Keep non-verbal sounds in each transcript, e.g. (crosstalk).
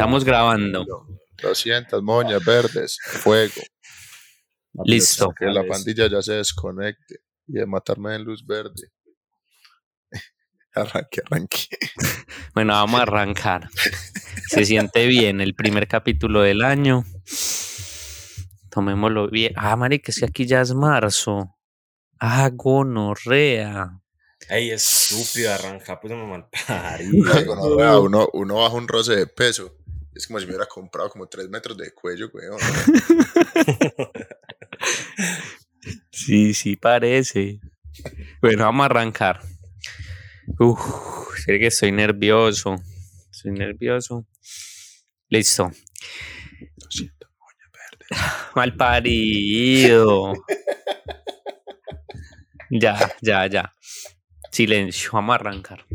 Estamos grabando. 200 moñas verdes, fuego. Listo. Que la pandilla ya se desconecte y de matarme en luz verde. (laughs) arranque, arranque. (laughs) Bueno, vamos a arrancar. Se siente bien el primer capítulo del año. Tomémoslo bien. Ah, marica, es que aquí ya es marzo. Ah, gonorrea. Ey, estúpido, arranca, pues me mal uno, uno baja un roce de peso. Es como si me hubiera comprado como 3 metros de cuello, weón. (laughs) Sí, sí parece. Bueno, vamos a arrancar. Uf, sé que estoy nervioso. Estoy nervioso. Listo. Lo siento, moña verde. Mal parido. Ya, ya, ya. Silencio, vamos a arrancar.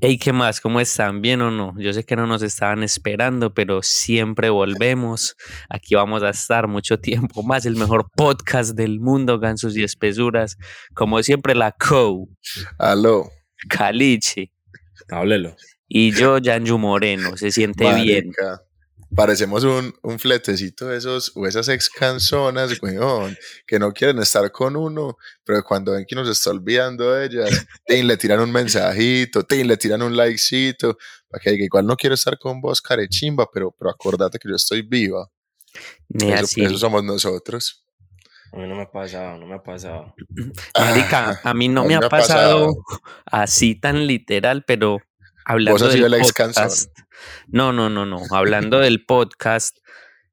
Hey, ¿qué más? ¿Cómo están? ¿Bien o no? Yo sé que no nos estaban esperando, pero siempre volvemos. Aquí vamos a estar mucho tiempo más. El mejor podcast del mundo, Gansos y Espesuras. Como siempre, la Co, Aló. Caliche Háblelo. y yo, Yanju Moreno. Se siente bien. Parecemos un, un fletecito de esos o esas ex canzonas, weón, que no quieren estar con uno, pero cuando ven que nos está olvidando de ellas, tin, le tiran un mensajito, tin, le tiran un likecito, para que diga, igual no quiero estar con vos, carechimba, pero, pero acordate que yo estoy viva. Ni Eso, así. eso somos nosotros. A mí no me ha pasado, no me ha pasado. Marica, a mí no a mí me ha me ha pasado pasado. así tan literal, pero hablando del podcast. No, no, no, no. Hablando del (laughs) podcast,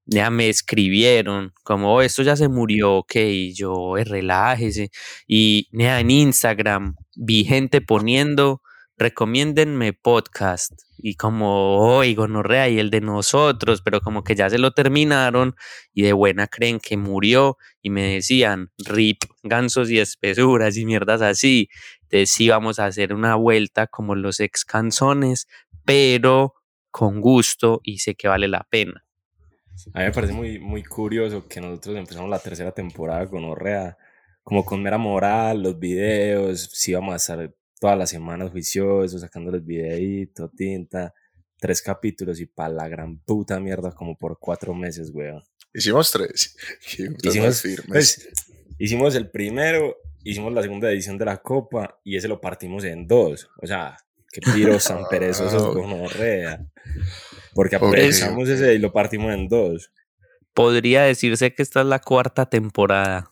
ya me escribieron como "Oh, esto ya se murió, ok, y yo "Eh, relájese. Y nea, en Instagram vi gente poniendo recomiéndenme podcast y como hoy gonorrea y el de nosotros, pero como que ya se lo terminaron y de buena creen que murió y me decían rip, gansos y espesuras y mierdas así. Entonces sí vamos a hacer una vuelta como los ex canzones, pero con gusto y sé que vale la pena. A mí me parece muy, muy curioso que nosotros empezamos la tercera temporada con Orrea, como con mera moral, los videos, sí vamos a estar todas las semanas juiciosos, sacando los videitos, tinta, tres capítulos y pa' la gran puta mierda como por cuatro meses, weón. Hicimos tres. (laughs) Hicimos, firmes. pues, hicimos el primero, hicimos la segunda edición de la Copa y ese lo partimos en dos. O sea, qué piros (laughs) tan perezosos Wow. con Orrea. Porque ok. ese y lo partimos en dos. Podría decirse que esta es la cuarta temporada.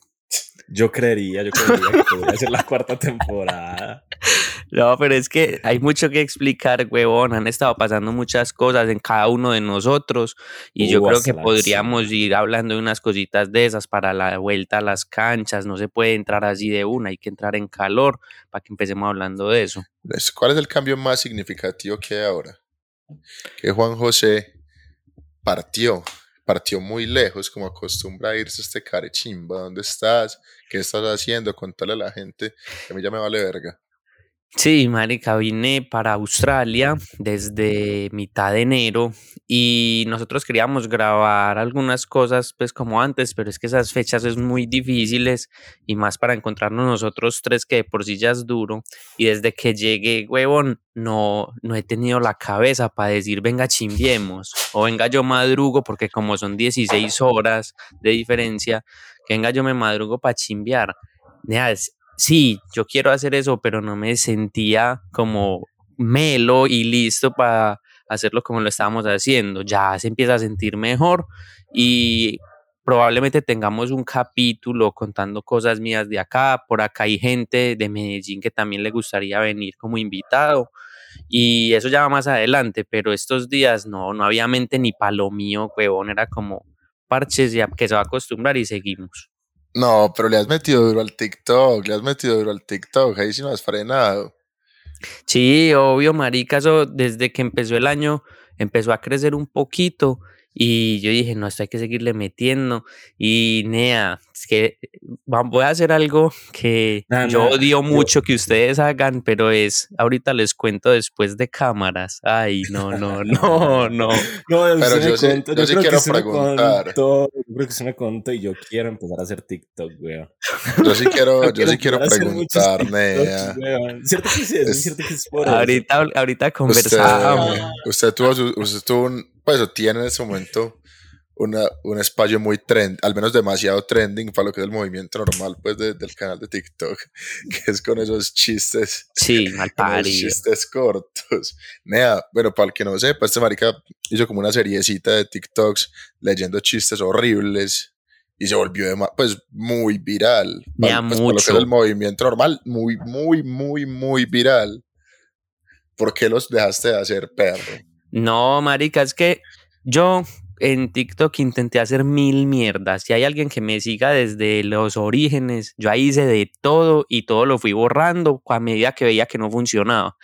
Yo creería, yo creería que podría ser la cuarta temporada. (laughs) No, pero es que hay mucho que explicar, huevón. Han estado pasando muchas cosas en cada uno de nosotros y yo creo que podríamos ir hablando de unas cositas de esas para la vuelta a las canchas. No se puede entrar así de una, hay que entrar en calor para que empecemos hablando de eso. Es- ¿Cuál es el cambio más significativo que hay ahora? Que Juan José partió, partió muy lejos, como acostumbra a irse este carechimba. ¿Dónde estás? ¿Qué estás haciendo? Contale a la gente que a mí ya me vale verga. Sí, marica, vine para Australia desde mitad de enero y nosotros queríamos grabar algunas cosas pues como antes, pero es que esas fechas es muy difíciles y más para encontrarnos nosotros tres que de por sí ya es duro y desde que llegué, huevón, no, no he tenido la cabeza para decir venga chimbiemos o venga yo madrugo porque como son 16 horas de diferencia, que venga yo me madrugo para chimbear. Nea, es- sí, yo quiero hacer eso, pero no me sentía como melo y listo para hacerlo como lo estábamos haciendo. Ya se empieza a sentir mejor y probablemente tengamos un capítulo contando cosas mías de acá. Por acá hay gente de Medellín que también le gustaría venir como invitado. Y eso ya va más adelante, pero estos días no, no había mente ni palo mío, huevón, era como parches ya que se va a acostumbrar y seguimos. No, pero le has metido duro al TikTok, le has metido duro al TikTok, ahí sí no has frenado. Sí, obvio, marica, eso desde que empezó el año empezó a crecer un poquito Y yo dije, no, esto hay que seguirle metiendo. Y Nea, es que voy a hacer algo que yo odio mucho que ustedes hagan, pero es, ahorita les cuento después de cámaras. Ay, no, no, (laughs) no, no. no pero yo, sí, yo, sí quiero preguntar. yo creo que se me contó y yo quiero empezar a hacer TikTok, weón. Yo sí quiero, (laughs) yo sí quiero preguntar, (laughs) Nea. ¿Cierto que sí es? ¿Cierto que es por ahorita, ahorita conversamos. Usted, tuvo, usted tuvo un, pues tiene en ese momento una, un espacio muy trend, al menos demasiado trending para lo que es el movimiento normal pues del canal de TikTok, (laughs) que es con esos chistes. Sí, (laughs) mal Chistes cortos. Nea, bueno, para el que no sepa, este marica hizo como una seriecita de TikToks leyendo chistes horribles y se volvió pues muy viral. Nea, pues, mucho. lo que es el movimiento normal, muy, muy, muy, muy viral. ¿Por qué los dejaste de hacer, perro? No, marica, es que yo en TikTok intenté hacer mil mierdas. Si hay alguien que me siga desde los orígenes, yo ahí hice de todo y todo lo fui borrando a medida que veía que no funcionaba.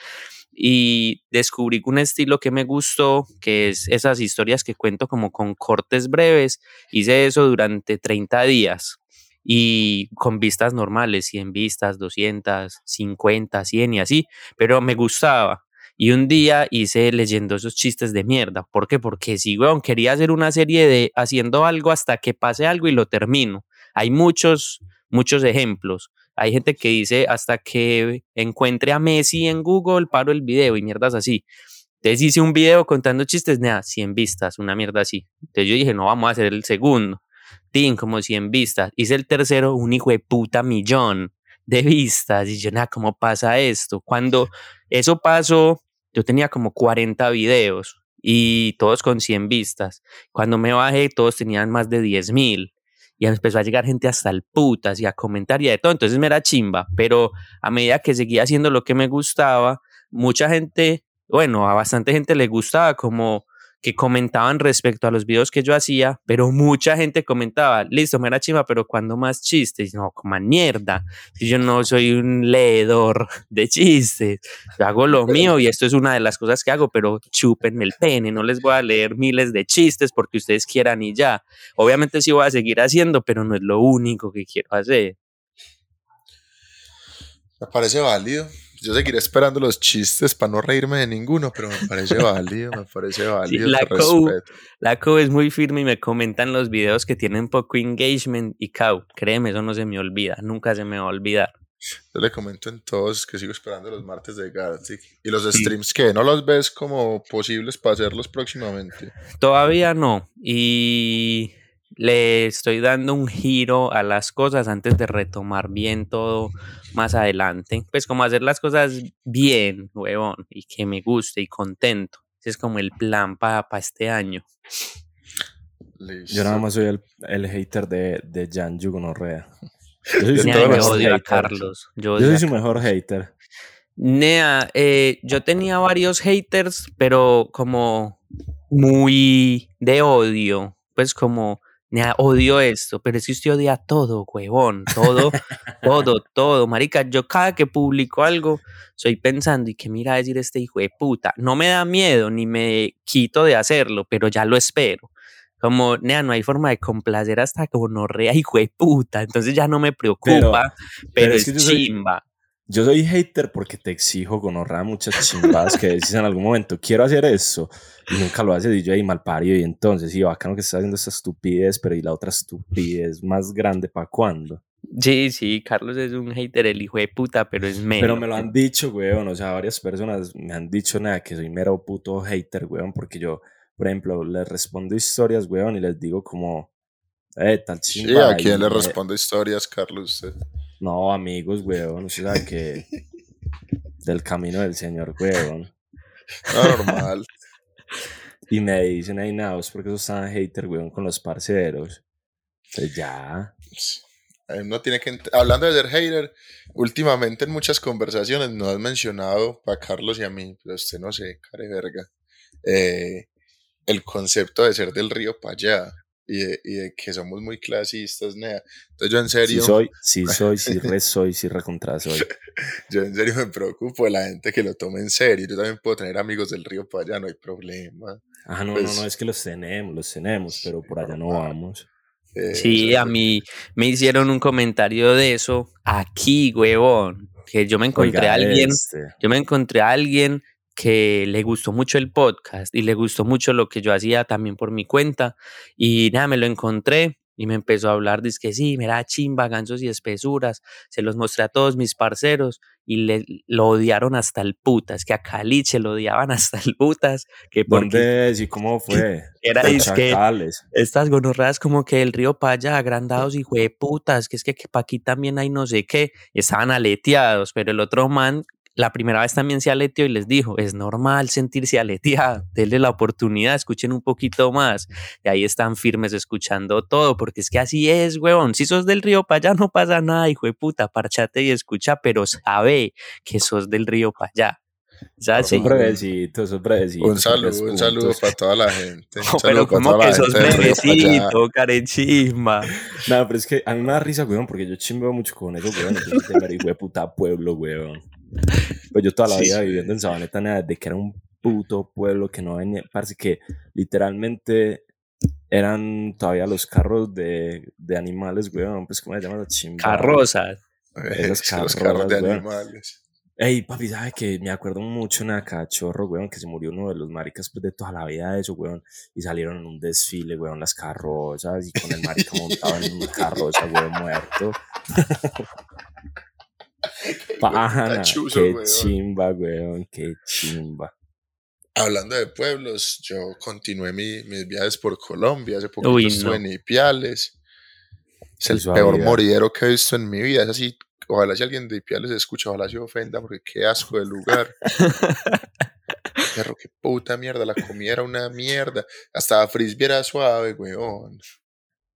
Y descubrí un estilo que me gustó, que es esas historias que cuento como con cortes breves. Hice eso durante 30 días y con vistas normales, 100 vistas, 200, 50, 100 y así, pero me gustaba. Y un día hice leyendo esos chistes de mierda. ¿Por qué? Porque si, weón, quería hacer una serie de haciendo algo hasta que pase algo y lo termino. Hay muchos, muchos ejemplos. Hay gente que dice hasta que encuentre a Messi en Google, paro el video y mierdas así. Entonces hice un video contando chistes, nada, 100 vistas, una mierda así. Entonces yo dije, no, vamos a hacer el segundo. Tin, como 100 vistas. Hice el tercero, un hijo de puta millón de vistas. Y yo, nada, ¿cómo pasa esto? Cuando eso pasó, yo tenía como 40 videos y todos con 100 vistas. Cuando me bajé, todos tenían más de 10 mil. Y empezó a llegar gente hasta el putas y a comentar y de todo. Entonces me era chimba. Pero a medida que seguía haciendo lo que me gustaba, mucha gente, bueno, a bastante gente le gustaba como que comentaban respecto a los videos que yo hacía, pero mucha gente comentaba, listo, me era chima, pero cuando más chistes, no, como mierda, si yo no soy un leedor (laughs) de chistes, yo hago lo mío y esto es una de las cosas que hago, pero chúpenme el pene, no les voy a leer miles de chistes porque ustedes quieran y ya. Obviamente sí voy a seguir haciendo, pero no es lo único que quiero hacer. Me parece válido yo seguiré esperando los chistes para no reírme de ninguno, pero me parece (laughs) válido, me parece válido. la, co, la co es muy firme y me comentan los videos que tienen poco engagement y Cow, créeme, eso no se me olvida, nunca se me va a olvidar. Yo le comento en todos que sigo esperando los martes de Gartic. ¿Y los streams que ¿No los ves como posibles para hacerlos próximamente? Todavía no. Y le estoy dando un giro a las cosas antes de retomar bien todo más adelante. Pues como hacer las cosas bien, huevón, y que me guste y contento. Ese es como el plan para este año. Yo nada más soy el, el hater de, de Jan Yugonorrea. (laughs) Yo soy, yo odio a Carlos. Yo, soy su mejor hater. Nea, eh, yo tenía varios haters, pero como muy de odio. Pues como odio esto, pero es que usted odia todo, huevón, todo, todo, (laughs) todo, marica, yo cada que publico algo, estoy pensando, y que mira decir este hijo de puta, no me da miedo, ni me quito de hacerlo, pero ya lo espero, como, nea, no hay forma de complacer hasta como no rea hijo de puta, entonces ya no me preocupa, pero, es, chimba. Yo soy hater porque te exijo gonorrea muchas chimbadas que decís en algún momento, quiero hacer eso, y nunca lo haces, y yo ahí mal parido, y entonces, sí, bacano que estás haciendo esa estupidez, pero y la otra estupidez más grande, ¿para cuándo? Sí, sí, Carlos es un hater, el hijo de puta, pero es mero. Pero me lo han dicho, weón, o sea, varias personas me han dicho, nada, que soy mero puto hater, weón, porque yo, por ejemplo, les respondo historias, weón, y les digo como, eh. Sí, ¿a quién le responde historias, Carlos? No, amigos, weón. O sea que. del camino del Señor, weón. Normal. y me dicen, ahí nada, es porque sos tan hater, weón, con los parceros. Pues ya. No tiene que. Hablando de ser hater, últimamente en muchas conversaciones no has mencionado para Carlos y a mí, pero usted no sé, care verga. Eh, el concepto de ser del río para allá. Y de, y de que somos muy clasistas, nea. Entonces yo en serio... Sí soy, sí (laughs) soy, sí re soy, sí recontra soy. (laughs) yo en serio me preocupo de la gente que lo tome en serio. Yo también puedo tener amigos del río para allá, no hay problema. Ah, no, no, no, es que los tenemos, los tenemos, pero por allá no vamos. Eh, sí, a mí me hicieron un comentario de eso aquí, huevón, que yo me encontré a alguien, este. yo me encontré a alguien que le gustó mucho el podcast y le gustó mucho lo que yo hacía también por mi cuenta y nada, me lo encontré y me empezó a hablar, dice que sí, mira, chimba, gansos y espesuras, se los mostré a todos mis parceros y le, lo odiaron hasta el putas, que a Caliche lo odiaban hasta el putas. Que ¿Dónde y cómo (laughs) fue? Era que estas gonorreas como que el río Paya, agrandados y putas, que es que, que pa' aquí también hay no sé qué, estaban aleteados, pero el otro man la primera vez también se aleteó y les dijo, es normal sentirse aleteado, denle la oportunidad, escuchen un poquito más. Y ahí están firmes escuchando todo, porque es que así es, huevón. Si sos del río para allá no pasa nada, hijo de puta, parchate y escucha, pero sabe que sos del río para allá. ¿Sabes? Son brevecitos, son brevecitos. Un saludo, un saludo para toda la gente. (laughs) pero como que sos brevecito, carechisma. No, pero es que a mí me da risa, weón, porque yo chimbeo mucho con eso, weón. Yo hijo de puta pueblo, weón. Pues yo toda la vida viviendo en Sabaneta, desde que era un puto pueblo que no venía, parece que literalmente eran todavía los carros de, de animales, weón, pues ¿cómo se llama la chimba? Carrozas. Esos carros, (laughs) los carros de animales. Ey, papi, ¿sabes que Me acuerdo mucho en cachorro, weón, que se murió uno de los maricas pues, de toda la vida de eso, weón. Y salieron en un desfile, weón, las carrozas y con el marica montado en una carroza, weón, muerto. Pana, qué chimba, weón, qué chimba. Hablando de pueblos, yo continué mis viajes por Colombia. Hace poco estuve en Ipiales. Es el peor moridero que he visto en mi vida. Es así, ojalá si alguien de Ipiales escucha, ojalá se ofenda, porque qué asco de lugar. (laughs) Perro, qué puta mierda, la comida era una mierda. Hasta frisbee era suave, weón.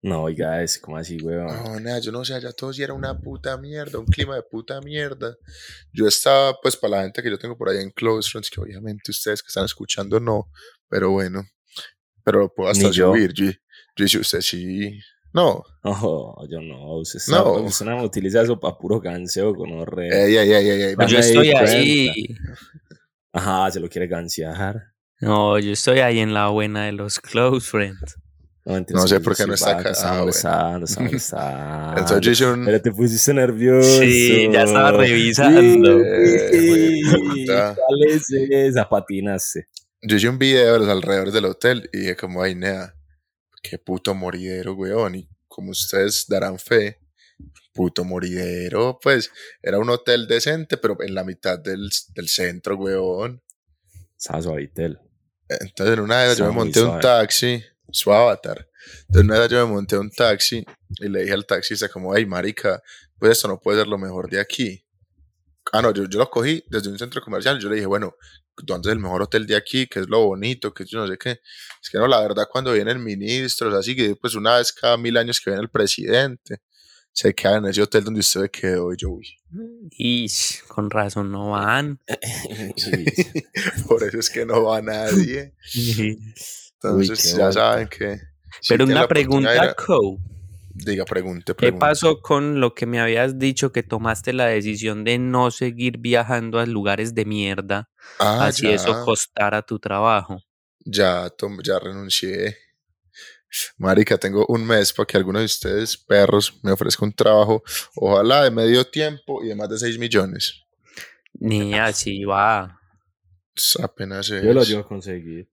No, oiga, es como así, weón. No, nada, yo no sé, allá todo sí era una puta mierda, un clima de puta mierda. Yo estaba, pues, para la gente que yo tengo por ahí en Close Friends, que obviamente ustedes que están escuchando no, pero bueno, pero lo puedo hasta subir. Yo, yo usted sí. No. (laughs) No, yo no. Usted, no. usted no utiliza eso para puro ganseo con horror. Ey, ey, ey, ey, yo estoy ahí. Ajá, se lo quiere gansear. No, yo estoy ahí en la buena de los Close Friends. No, sé por qué no está acá. Ah, (laughs) está, Entonces un... Pero te pusiste nervioso. Sí, ya estaba revisando. ¿Cuál es esa? Patinaste. Yo hice un video de los alrededores del hotel y dije como, ay, nea, qué puto moridero, weón. Y como ustedes darán fe, puto moridero, pues era un hotel decente, pero en la mitad del, del centro, weón. Estaba suavitel. Entonces en una vez yo me monté un taxi su avatar. Entonces una vez yo me monté a un taxi y le dije al taxista como, hey marica, pues esto no puede ser lo mejor de aquí. Ah, no, yo, yo lo cogí desde un centro comercial. Yo le dije, bueno, ¿dónde es el mejor hotel de aquí? ¿Qué es lo bonito? que yo no sé qué? Es que no, la verdad, cuando vienen ministros, así que pues una vez cada mil años que viene el presidente, se queda en ese hotel donde usted quedó y yo, uy. Y con razón no van. (laughs) (laughs) Por eso es que no va nadie. Entonces ya saben que... Pero una pregunta, Co. Diga, pregunte, ¿Qué pasó con lo que me habías dicho que tomaste la decisión de no seguir viajando a lugares de mierda? Ah, así eso costara tu trabajo. Ya, ya renuncié. Marica, tengo un mes para que alguno de ustedes, perros, me ofrezca un trabajo, ojalá de medio tiempo y de más de 6 millones. Ni así va. Apenas es. Yo lo llevo a conseguir.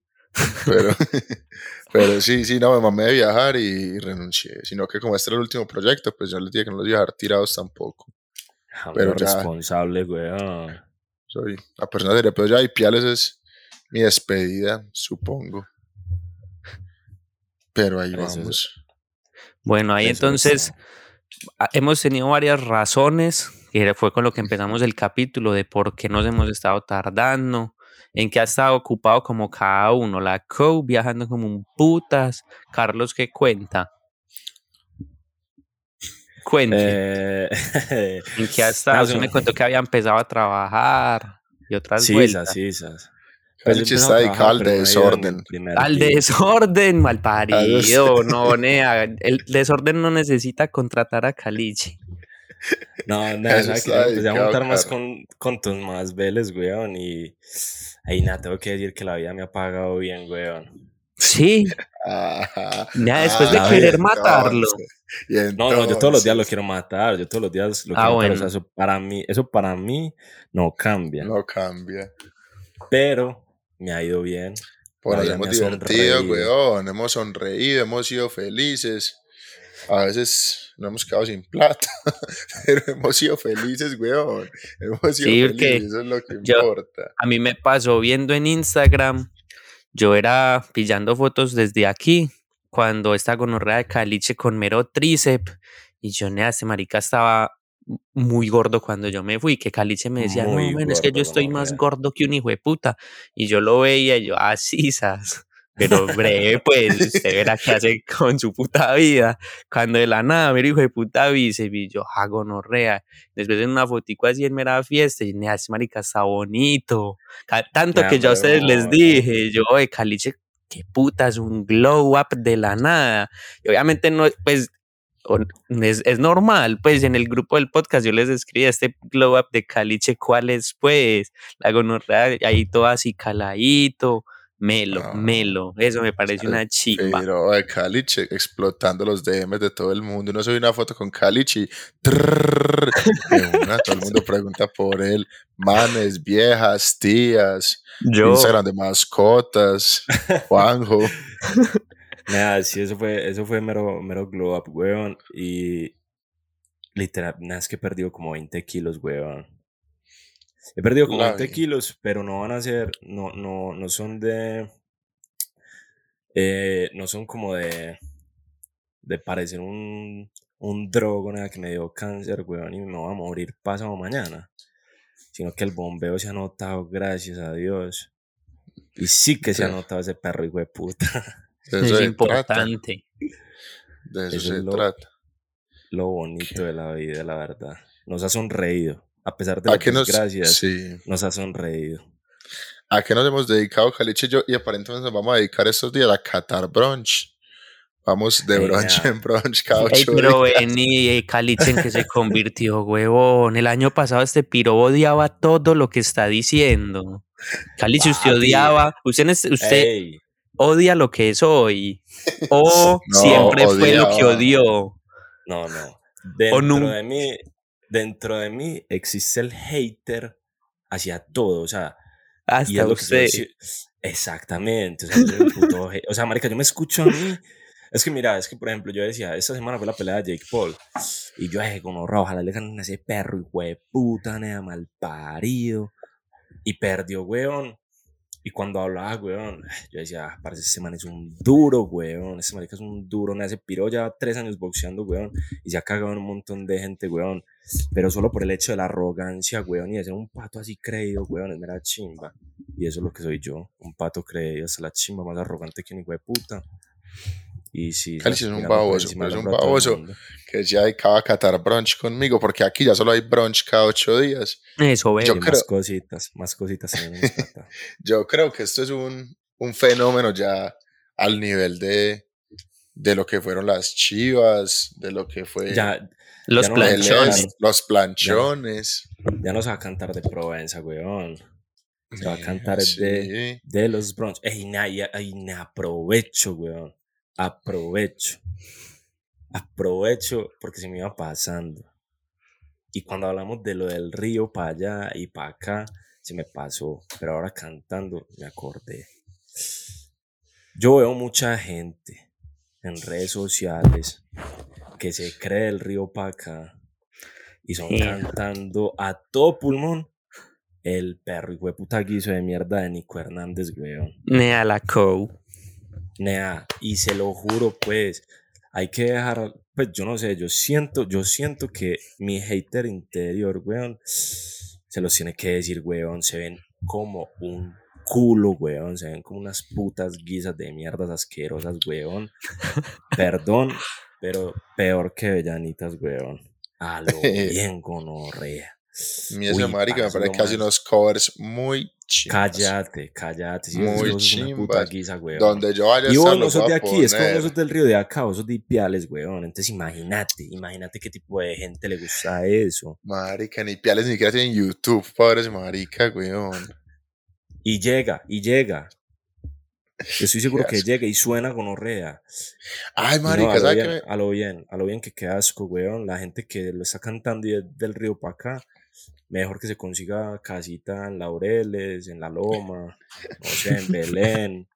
Pero, (laughs) (laughs) pero sí, sí, no, me mamé de viajar y renuncié. Sino que como este era el último proyecto, pues yo les dije que no los iba a dejar tirados tampoco. pero responsable, weón. Soy la persona seria, pero ya y Piales es mi despedida, supongo. Pero ahí vamos. Bueno, ahí entonces hemos tenido varias razones, que fue con lo que empezamos el capítulo de por qué nos hemos estado tardando en qué ha estado ocupado como cada uno. La Co viajando como un putas. Carlos, ¿qué cuenta? Cuente. Eh, (laughs) ¿En qué ha estado? Yo me contó que había empezado a trabajar y otras sí, vueltas. Sí, Caliche está dedicado al desorden. Al desorden, mal parido. No, nea. El desorden no necesita contratar a Caliche. No, (laughs) nada, ¿sabes que empecé a montar más con, con tus más veles, weón. Y ahí nada, tengo que decir que la vida me ha pagado bien, weón. Sí. (laughs) ya después de querer matarlo. no, no, yo todos los días lo quiero matar. Yo todos los días lo ah, quiero matar. eso para mí, eso para mí no cambia. No cambia. Pero me ha ido bien. Por ahí hemos divertido, weón. Hemos sonreído, hemos sido felices. A veces no hemos quedado sin plata, (laughs) pero hemos sido felices, weón. Hemos sido felices, eso es lo que importa. A mí me pasó viendo en Instagram, yo era pillando fotos desde aquí, cuando esta gonorrea de caliche con mero tríceps, y yo, nea, este marica estaba muy gordo cuando yo me fui, que Caliche me decía, no, es que yo estoy más gordo que un hijo de puta. Y yo lo veía y yo, así, ah. (laughs) Pero breve, pues, usted verá qué hace (laughs) con su puta vida. Cuando de la nada, mira, hijo de puta, vice, y yo, hago no rea. Después en una fotico así en mera fiesta, y me hace marica, está bonito. Tanto que yo a ustedes les dije, yo, de Caliche, qué puta, es un glow up de la nada. Y obviamente no, pues, es, es, normal, pues en el grupo del podcast yo les escribí este glow up de Caliche, ¿cuál es pues? La gonorrea ahí todo así caladito, melo, melo, eso me parece una chimba. Pero de Caliche explotando los DMs de todo el mundo, no soy una foto con Caliche y todo el mundo (laughs) pregunta por él, manes, viejas, tías, Instagram de mascotas, (laughs) Juanjo. Nada, sí, eso fue, eso fue mero, mero glow up, weón. Y literal, nada, es que he perdido como 20 kilos, weón. He perdido como 20 kilos, pero no van a ser, no, no, no son de, eh, no son como de, de parecer un, un drogo, nada, que me dio cáncer, weón, y me voy a morir pasado mañana. Sino que el bombeo se ha notado, gracias a Dios. Y sí que se ha notado ese perro, hijo de puta. Es importante. De eso, se trata. Lo bonito de la vida, la verdad. Nos ha sonreído. A pesar de las desgracias, nos, ha sonreído. ¿A qué nos hemos dedicado, Caliche y yo? Y aparentemente nos vamos a dedicar estos días a Qatar Brunch. Vamos de brunch en brunch cada ocho Pero vení, Caliche en que se convirtió, huevón. El año pasado este piro odiaba todo lo que está diciendo. (laughs) Caliche, usted odiaba. Usted, usted, odia lo que es hoy (laughs) o siempre fue lo que odió. No, no. Dentro de mí, dentro de mí existe el hater hacia todo, o sea, hasta usted. exactamente, o sea, (laughs) o sea, marica, yo me escucho a mí es que mira, es que por ejemplo, yo decía, esta semana fue la pelea de Jake Paul. Y yo dije, como ojalá le ganen a ese perro, y de puta, nea, mal parido. Y perdió, weón. Y cuando hablaba, weón, (sighs) yo decía, ah, parece ese man es un duro, weón. Ese marica es un duro. Me hace piro ya tres años boxeando, weón. Y se ha cagado en un montón de gente, weón. Pero solo por el hecho de la arrogancia, weón. Y de ser un pato así creído, weón. Es mera chimba. Y eso es lo que soy yo. Un pato creído. Es la chimba más arrogante que ni hijo de puta. Y sí. Cali es un baboso, es un baboso que ya hay cada catar brunch conmigo, porque aquí ya solo hay brunch cada ocho días. Eso, creo, más cositas, más cositas. (laughs) yo creo que esto es un, un fenómeno ya al nivel de, de lo que fueron las chivas, de lo que fue. Ya, los planchones. los planchones. Ya, no se va a cantar de Provenza, weón. Se va a cantar de, de los brunch. Ey, na, na, aprovecho, weón aprovecho. Aprovecho porque se me iba pasando. Y cuando hablamos de lo del río para allá y para acá, se me pasó. Pero ahora cantando me acordé. Yo veo mucha gente en redes sociales que se cree el río para acá y son cantando a todo pulmón el perro y puta guiso de mierda de Nico Hernández, weón. Nea la co. Nea, y se lo juro, pues, hay que dejar, pues yo no sé, yo siento, yo siento que mi hater interior, weón, se los tiene que decir, weón, se ven como un culo, weón, se ven como unas putas guisas de mierdas asquerosas, weón. (laughs) Perdón, pero peor que vellanitas, weón. A lo (laughs) bien gonorrea. Mi esa marica me parece que hace unos covers muy chimbas. Cállate, cállate. Si Muy puta chimbas. guisa, weón. Donde yo vaya Y vos no sos de aquí, es que vos no poner. sos del río de acá, vos sos de Ipiales, weón. Entonces imagínate, imagínate qué tipo de gente le gusta eso. Marica, ni piales ni siquiera tienen YouTube, pobres marica, weón. Y llega, y llega. Yo estoy (laughs) seguro que llega y suena con orrea. Ay, no, marica, a, lo ¿sabes bien, qué? me- a lo bien, a lo bien que queda asco, weón. La gente que lo está cantando y es del río para acá, mejor que se consiga casita en Laureles, en La (laughs) Loma, no sé, en Belén.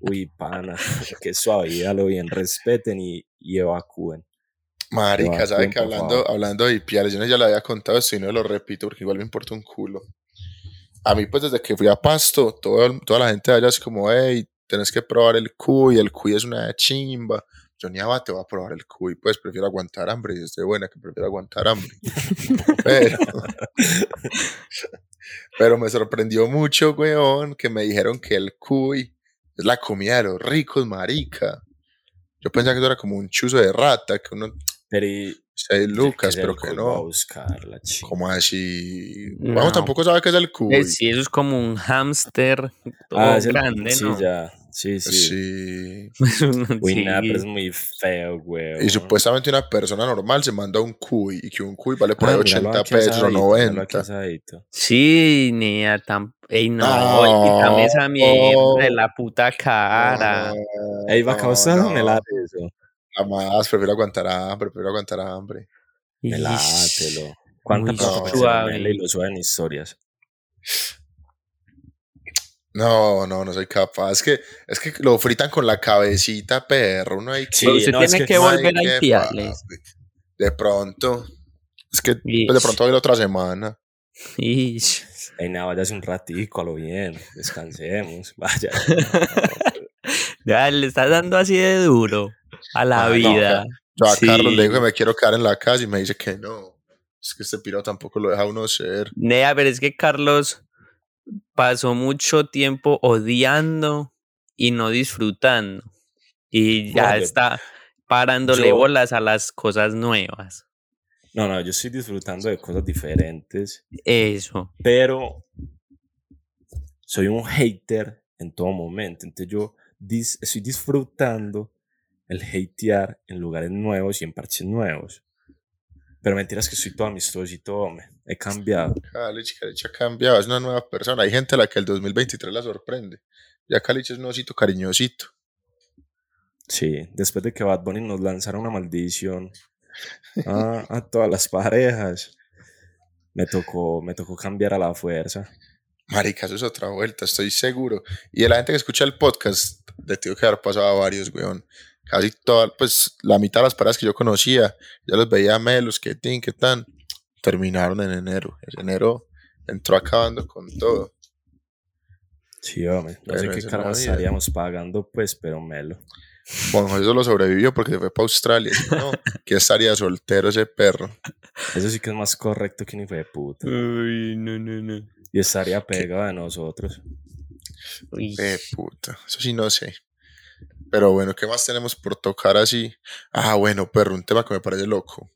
Uy, pana, (laughs) qué suavidad, lo bien. Respeten y, y evacúen. Marica, ¿sabes Evacúen, que hablando, hablando de piales, yo no ya lo había contado y no lo repito porque igual me importa un culo. A mí, pues desde que fui a Pasto, todo toda la gente de allá es como, hey, tenés que probar el cuy, el cuy es una chimba. Yo ni abate voy a probar el cuy, pues prefiero aguantar hambre y estoy buena que prefiero aguantar hambre. (laughs) Pero, (laughs) pero me sorprendió mucho, weón, que me dijeron que el cuy es la comida de los ricos, marica. Yo pensaba que eso era como un chuzo de rata, que uno Pero y, 6 lucas, ¿qué pero es que cuy? A no. ¿Cómo así? No. Vamos, tampoco sabe qué es el cuy. Eh, sí, eso es como un hámster todo Ah, es el- grande, sí, ¿no? ya. Sí, sí. Sí. (laughs) Uy, nada, Sí. pero es muy feo, weón. Y supuestamente una persona normal se manda un cuy y que un cuy vale por ahí Ah, míralo 80 aquí pesos o asadito, míralo aquí 90. asadito. Sí, nea, tan... Ey, no, No. quítame esa mierda de la puta cara. Ey, ¿vos no, sabes no, me late eso? Jamás, prefiero aguantar hambre, prefiero aguantar hambre. Me Ish. látelo. ¿Cuánta Muy plata para que se lo suave. y lo suben historias? No, no, no soy capaz. Es que, es que lo fritan con la cabecita, perro. Uno hay que, Sí, usted no, es tiene que volver a papi. De pronto. Es que pues, de pronto voy a ir otra semana. Ish. Ey, nada, váyase un ratico a lo bien. Descansemos. (laughs) Vaya. Ya le estás dando así de duro a la Ah, no, vida. Yo a Sí. Carlos le digo que me quiero quedar en la casa y me dice que no. Es que este piro tampoco lo deja uno ser. Nea, pero es que Carlos pasó mucho tiempo odiando y no disfrutando. Y ya está parándole Yo- bolas a las cosas nuevas. No, no, yo estoy disfrutando de cosas diferentes, Eso. pero soy un hater en todo momento. Entonces yo dis- estoy disfrutando el hatear en lugares nuevos y en parches nuevos. Pero mentiras que estoy todo amistoso y todo, he cambiado. Calich, Calich ha cambiado, es una nueva persona. Hay gente a la que el 2023 la sorprende. Ya Calich es un osito cariñosito. Sí, después de que Bad Bunny nos lanzara una maldición a, a todas las parejas, me tocó, me tocó cambiar a la fuerza. Marica, eso es otra vuelta, estoy seguro. Y de la gente que escucha el podcast, le tengo que dar pasado a varios, weón. Casi toda, pues la mitad de las paradas que yo conocía, ya los veía melos, que tin, que tan, terminaron en enero. En enero entró acabando con todo. Sí, hombre, no sé qué vida. estaríamos pagando, pues, pero melo. Juan José solo sobrevivió porque se fue para Australia. No, (laughs) que estaría soltero ese perro. Eso sí que es más correcto que un hijo de puta. Uy, no, no, no. Y estaría pegado de nosotros. Uy. Eh, puta, eso sí no sé. Pero bueno, ¿qué más tenemos por tocar así? Ah, bueno, perro, un tema que me parece loco.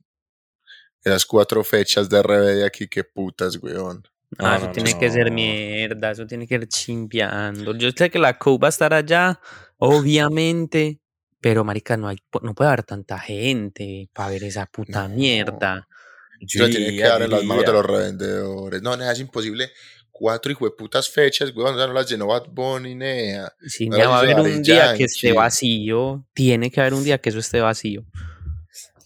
Esas cuatro fechas de RBD aquí, qué putas, weón. Ah, No, eso no, tiene no, que ser mierda, eso tiene que ir chimpeando. Yo sé que la COU va a estar allá, obviamente, pero marica, no hay, no puede haber tanta gente para ver esa puta mierda. Yo tiene que diría, dar en las manos de los revendedores. No, nea, es imposible. Cuatro hijueputas fechas, weón. O sea, no las llenó Bad Bunny, nea. Si No va a haber un día que esté vacío, tiene que haber un día que eso esté vacío.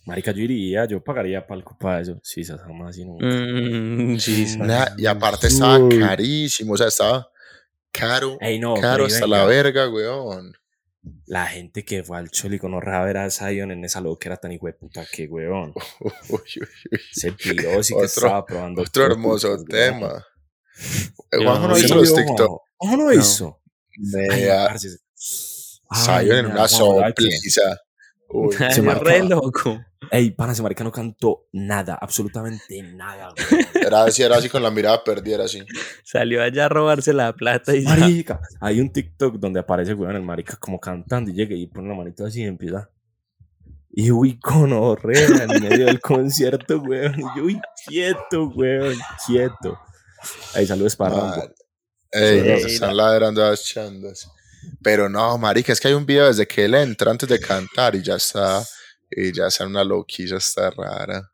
Marica, yo iría, yo pagaría palco para eso. Sí, esas jamás y nunca. Mm, sí, sí. Nea, y aparte estaba carísimo. O sea, estaba caro, Ey, no, caro hasta venga, la verga, weón. La gente que fue al Choli con a ver a Zion en esa loquera tan hijo de puta que, weón. (laughs) Uy, uy, uy. Se piró, sí que Otro- estaba probando. Otro hermoso putas, tema. Eh, Juanjo no no ¿Usted hizo los TikTok. Juanjo? ¿Cómo no hizo? Zion en una sopliza. Uy, (laughs) se re loco. Ey, pana, ese marica no cantó nada, absolutamente nada, weón. era así, era así con la mirada perdida, era así. Salió allá a robarse la plata y ya. Marica, hay un TikTok donde aparece, weón, el marica como cantando y llega y pone la manita así y empieza. Y uy, con horrera en medio del concierto, weón. Y yo, uy, quieto, weón, quieto. Ahí saludos para. Ey, Sí, nos están ladrando a las chandas. Pero no, marica, es que hay un video desde que él entra antes de cantar y ya está, y ya está una loquilla, está rara.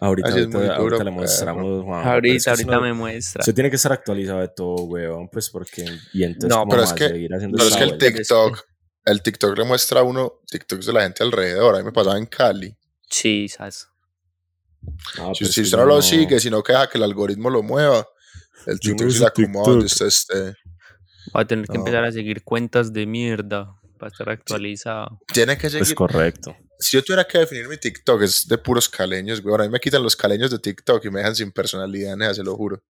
Ahorita, ahorita, le mostramos, Juan. Ahorita, ahorita me muestra. Se tiene que estar actualizado de todo, weón, pues porque... Y entonces, No, ¿cómo pero es que- Pero es que el? TikTok, el TikTok le muestra a uno TikToks de la gente alrededor. A mí me pasaba en Cali. Sí, ¿sabes? No, Si, pues si usted no lo sigue, sino que deja que el algoritmo lo mueva, el no TikTok se le acomoda donde usted esté. Voy a tener que No. empezar a seguir cuentas de mierda para estar actualizado. Tiene que Es seguir. correcto. Si yo tuviera que definir mi TikTok, es de puros caleños, güey. Ahora a mí me quitan los caleños de TikTok y me dejan sin personalidad, nea, se lo juro.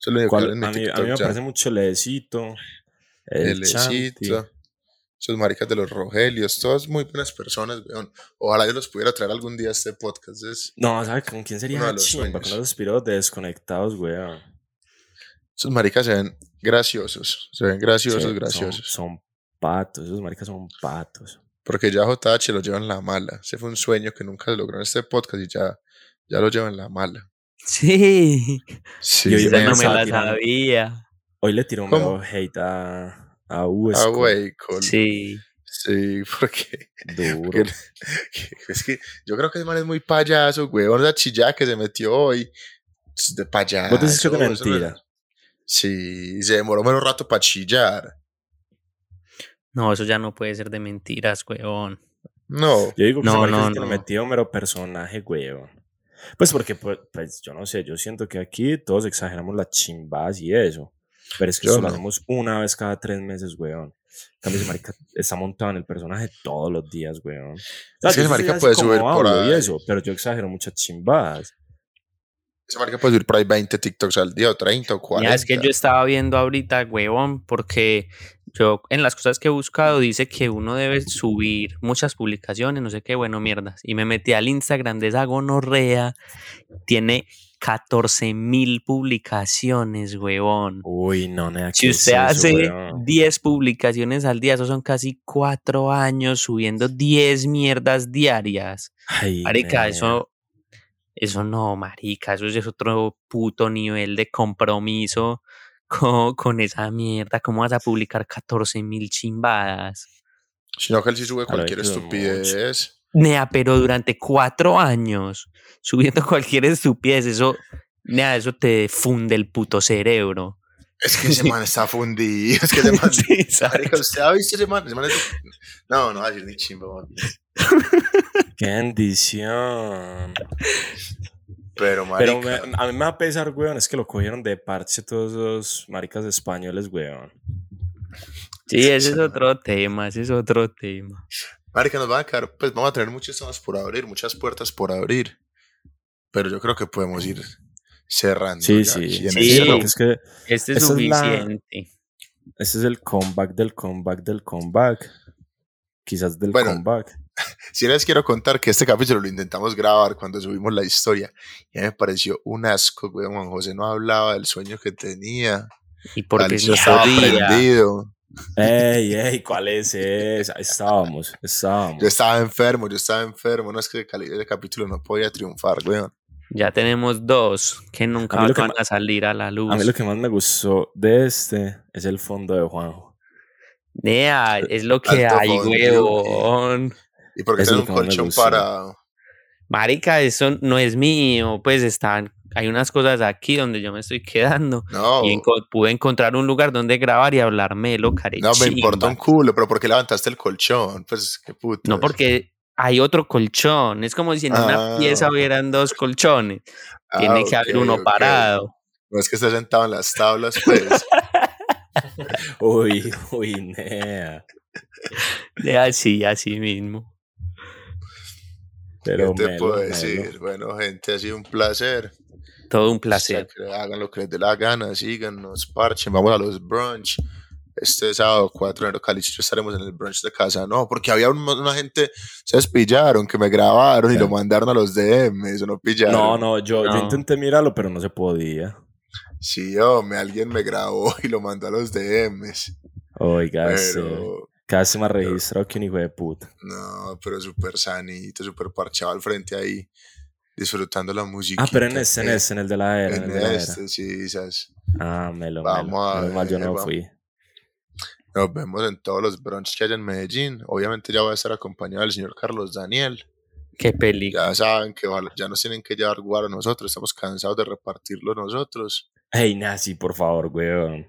Eso es lo único que ¿Cuál- hay en mi a, mí, a mí me ya. parece mucho el Edecito, el. Lecito, esos maricas de los Rogelios, todas muy buenas personas, weón. Ojalá yo los pudiera traer algún día a este podcast. Es, No, ¿sabes con quién sería Uno de una los chimba? Con los espiros de desconectados, weón. Esos maricas se ven graciosos, se ven graciosos, Sí, graciosos. Son, son patos, esos maricas son patos. Porque ya JH lo lleva en la mala. Ese fue un sueño que nunca se logró en este podcast y ya, ya lo lleva en la mala. Sí, Sí, Y hoy esa me no me la tirando. sabía. Hoy le tiró un medio hate a, a Uesco. güey, con- Sí. Sí, (laughs) porque Duro. que- (laughs) que- es que yo creo que ese man es muy payaso, güey. Esa chillada que se metió hoy. de payaso. ¿Vos que de eso no es- mentira? Sí, se demoró menos rato para chillar. No, eso ya no puede ser de mentiras, weón. No. Yo digo que No, no, no. metió mero personaje, weón. Pues porque, pues, pues, yo no sé, yo siento que aquí todos exageramos las chimbas y eso. Pero es que Yo eso lo hacemos una vez cada tres meses, weón. En cambio, ese marica está montado en el personaje todos los días, weón. O sea, Es que ese marica puede subir por hablo y ahí. eso, pero yo exagero muchas chimbadas. Ese marica puede subir por ahí 20 TikToks al día, o 30 o 40. Ya es que yo estaba viendo ahorita, huevón, porque yo en las cosas que he buscado dice que uno debe subir muchas publicaciones, no sé qué, bueno, mierdas. Y me metí al Instagram de esa gonorrea, tiene 14 mil publicaciones, huevón. Uy, no, nada. Si usted hace 10 publicaciones al día, eso son casi 4 años subiendo 10 mierdas diarias. Marica, eso, eso no, marica, eso es otro puto nivel de compromiso (laughs) con, con esa mierda. ¿Cómo vas a publicar 14 mil chimbadas? Sino que él sí sube cualquier estupidez. Nea, pero durante cuatro años subiendo (laughs) cualquier estupidez, eso, nea, eso te funde el puto cerebro. Es que ese man está fundido. Es que ese (laughs) man. Sí, ¿sabes? Marica, ¿usted ha visto ese man? Ese man es- No, no va a decir ni chimba, man. Qué bendición. Pero, marica. Pero me- a mí me va a pesar, weón, es que lo cogieron de parche todos esos maricas españoles, weón. Sí, ese es otro tema, ese es otro tema. Marica, nos van a quedar, pues vamos a tener muchos temas por abrir, muchas puertas por abrir. Pero yo creo que podemos ir cerrando. Sí, ya sí. Sí. sí, este es que Este es Esa es la- suficiente. Este es el comeback del comeback del comeback. Quizás del Bueno. comeback. Sí les quiero contar que este capítulo lo intentamos grabar cuando subimos la historia. Y a mí me pareció un asco, güey. Juan José no hablaba del sueño que tenía. Y porque no estaba prendido. Ey, ey, ¿cuál es esa? Estábamos, estábamos. Yo estaba enfermo, yo estaba enfermo. No es que el capítulo no podía triunfar, güey. Ya tenemos dos que nunca van a salir a la luz. A mí lo que más me gustó de este es el fondo de Juanjo. Nea, es lo que Alto hay, huevón. Y porque Eso es tiene lo un colchón para. Marica, eso no es mío. Pues están, hay unas cosas aquí donde yo me estoy quedando. No, Y enco- pude encontrar un lugar donde grabar y hablar melo, no me importa un culo, pero ¿por qué levantaste el colchón? Pues qué puto. No, porque hay otro colchón. Es como si en una Ah, pieza hubieran dos colchones. Tiene que haber uno parado. No es que esté sentado en las tablas, pues. (laughs) Uy, uy, nea. (laughs) De así, así mismo. Pero ¿Qué te melo, puedo melo. decir? Bueno, gente, ha sido un placer. Todo un O sea, placer. hagan lo que les dé la gana, síganos, parchen, vamos a los brunch. Este sábado 4 de enero, Calicho, estaremos en el brunch de casa. No, porque había un- una gente, se pillaron, que me grabaron y Ya. lo mandaron a los DM, eso no pillaron. No, no, yo, yo No. intenté mirarlo, pero no se podía. Sí, hombre, alguien me grabó (laughs) y lo mandó a los DMs. Oiga, Pero, casi más registrado que un hijo de puta. no, pero súper sanito, súper parchado al frente ahí. disfrutando la música. Ah, pero en este, en este, en el de la era. En, En el de la era. este, sí, ¿sabes? Ah, melo, Vamos melo. a Menos mal yo ver, no vamos. fui. Nos vemos en todos los brunch que hay en Medellín. Obviamente ya voy a estar acompañado del señor Carlos Daniel. Qué película. Ya saben que ya nos tienen que llevar guaro nosotros. Estamos cansados de repartirlo nosotros. Hey, Nazi, por favor, weón.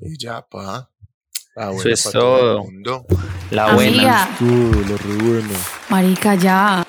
Y ya, pa. Ah, Eso bueno, es pa' todo el todo. mundo. La buena. Lo re bueno. marica, ya.